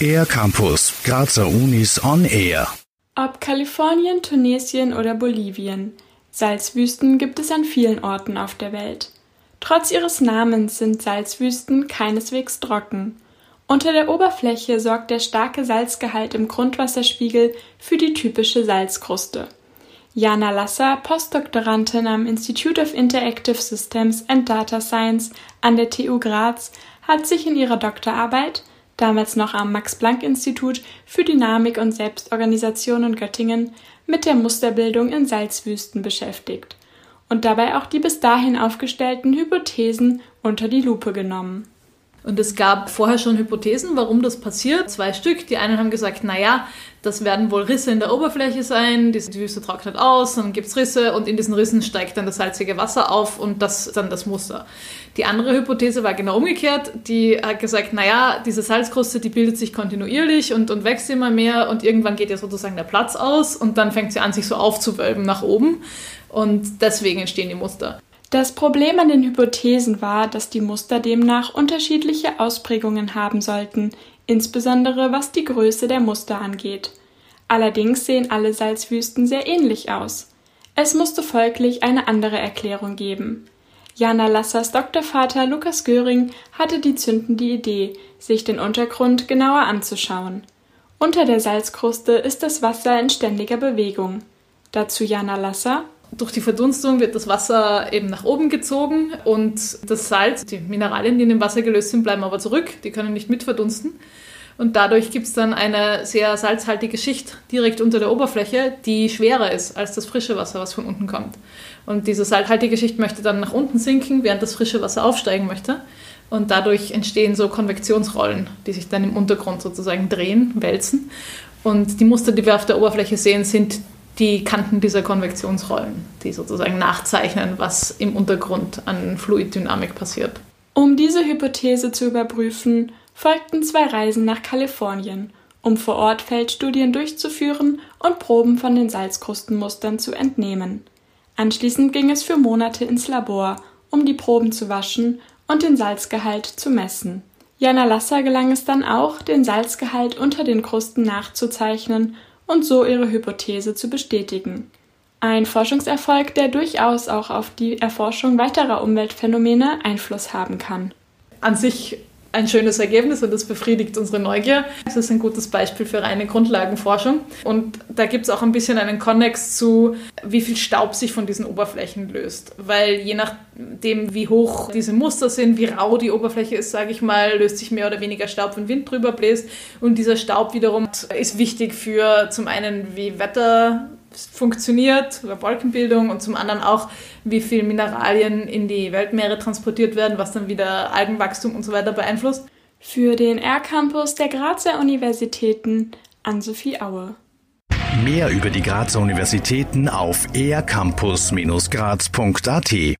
Air Campus, Grazer Unis on Air. Ob Kalifornien, Tunesien oder Bolivien, Salzwüsten gibt es an vielen Orten auf der Welt. Trotz ihres Namens sind Salzwüsten keineswegs trocken. Unter der Oberfläche sorgt der starke Salzgehalt im Grundwasserspiegel für die typische Salzkruste. Jana Lasser, Postdoktorandin am Institute of Interactive Systems and Data Science an der TU Graz, hat sich in ihrer Doktorarbeit, damals noch am Max-Planck-Institut für Dynamik und Selbstorganisation in Göttingen, mit der Musterbildung in Salzwüsten beschäftigt und dabei auch die bis dahin aufgestellten Hypothesen unter die Lupe genommen. Und es gab vorher schon Hypothesen, warum das passiert. Zwei Stück. Die einen haben gesagt, naja, das werden wohl Risse in der Oberfläche sein, die Wüste trocknet aus, dann gibt es Risse und in diesen Rissen steigt dann das salzige Wasser auf und das ist dann das Muster. Die andere Hypothese war genau umgekehrt. Die hat gesagt, naja, diese Salzkruste, die bildet sich kontinuierlich und, und wächst immer mehr und irgendwann geht ja sozusagen der Platz aus und dann fängt sie an, sich so aufzuwölben nach oben und deswegen entstehen die Muster. Das Problem an den Hypothesen war, dass die Muster demnach unterschiedliche Ausprägungen haben sollten, insbesondere was die Größe der Muster angeht. Allerdings sehen alle Salzwüsten sehr ähnlich aus. Es musste folglich eine andere Erklärung geben. Jana Lassers Doktorvater Lukas Göring hatte die zündende Idee, sich den Untergrund genauer anzuschauen. Unter der Salzkruste ist das Wasser in ständiger Bewegung. Dazu Jana Lasser durch die Verdunstung wird das Wasser eben nach oben gezogen und das Salz, die Mineralien, die in dem Wasser gelöst sind, bleiben aber zurück. Die können nicht mit verdunsten. Und dadurch gibt es dann eine sehr salzhaltige Schicht direkt unter der Oberfläche, die schwerer ist als das frische Wasser, was von unten kommt. Und diese salzhaltige Schicht möchte dann nach unten sinken, während das frische Wasser aufsteigen möchte. Und dadurch entstehen so Konvektionsrollen, die sich dann im Untergrund sozusagen drehen, wälzen. Und die Muster, die wir auf der Oberfläche sehen, sind die Kanten dieser Konvektionsrollen, die sozusagen nachzeichnen, was im Untergrund an Fluiddynamik passiert. Um diese Hypothese zu überprüfen, folgten zwei Reisen nach Kalifornien, um vor Ort Feldstudien durchzuführen und Proben von den Salzkrustenmustern zu entnehmen. Anschließend ging es für Monate ins Labor, um die Proben zu waschen und den Salzgehalt zu messen. Jana Lasser gelang es dann auch, den Salzgehalt unter den Krusten nachzuzeichnen und so ihre Hypothese zu bestätigen. Ein Forschungserfolg, der durchaus auch auf die Erforschung weiterer Umweltphänomene Einfluss haben kann. An sich ein schönes Ergebnis und das befriedigt unsere Neugier. Es ist ein gutes Beispiel für reine Grundlagenforschung. Und da gibt es auch ein bisschen einen Konnex zu, wie viel Staub sich von diesen Oberflächen löst. Weil je nachdem, wie hoch diese Muster sind, wie rau die Oberfläche ist, sage ich mal, löst sich mehr oder weniger Staub, wenn Wind drüber bläst. Und dieser Staub wiederum ist wichtig für zum einen, wie Wetter funktioniert, über Wolkenbildung und zum anderen auch, wie viel Mineralien in die Weltmeere transportiert werden, was dann wieder Algenwachstum und so weiter beeinflusst. Für den R-Campus der Grazer Universitäten an Sophie Aue. Mehr über die Grazer Universitäten auf ercampus-graz.at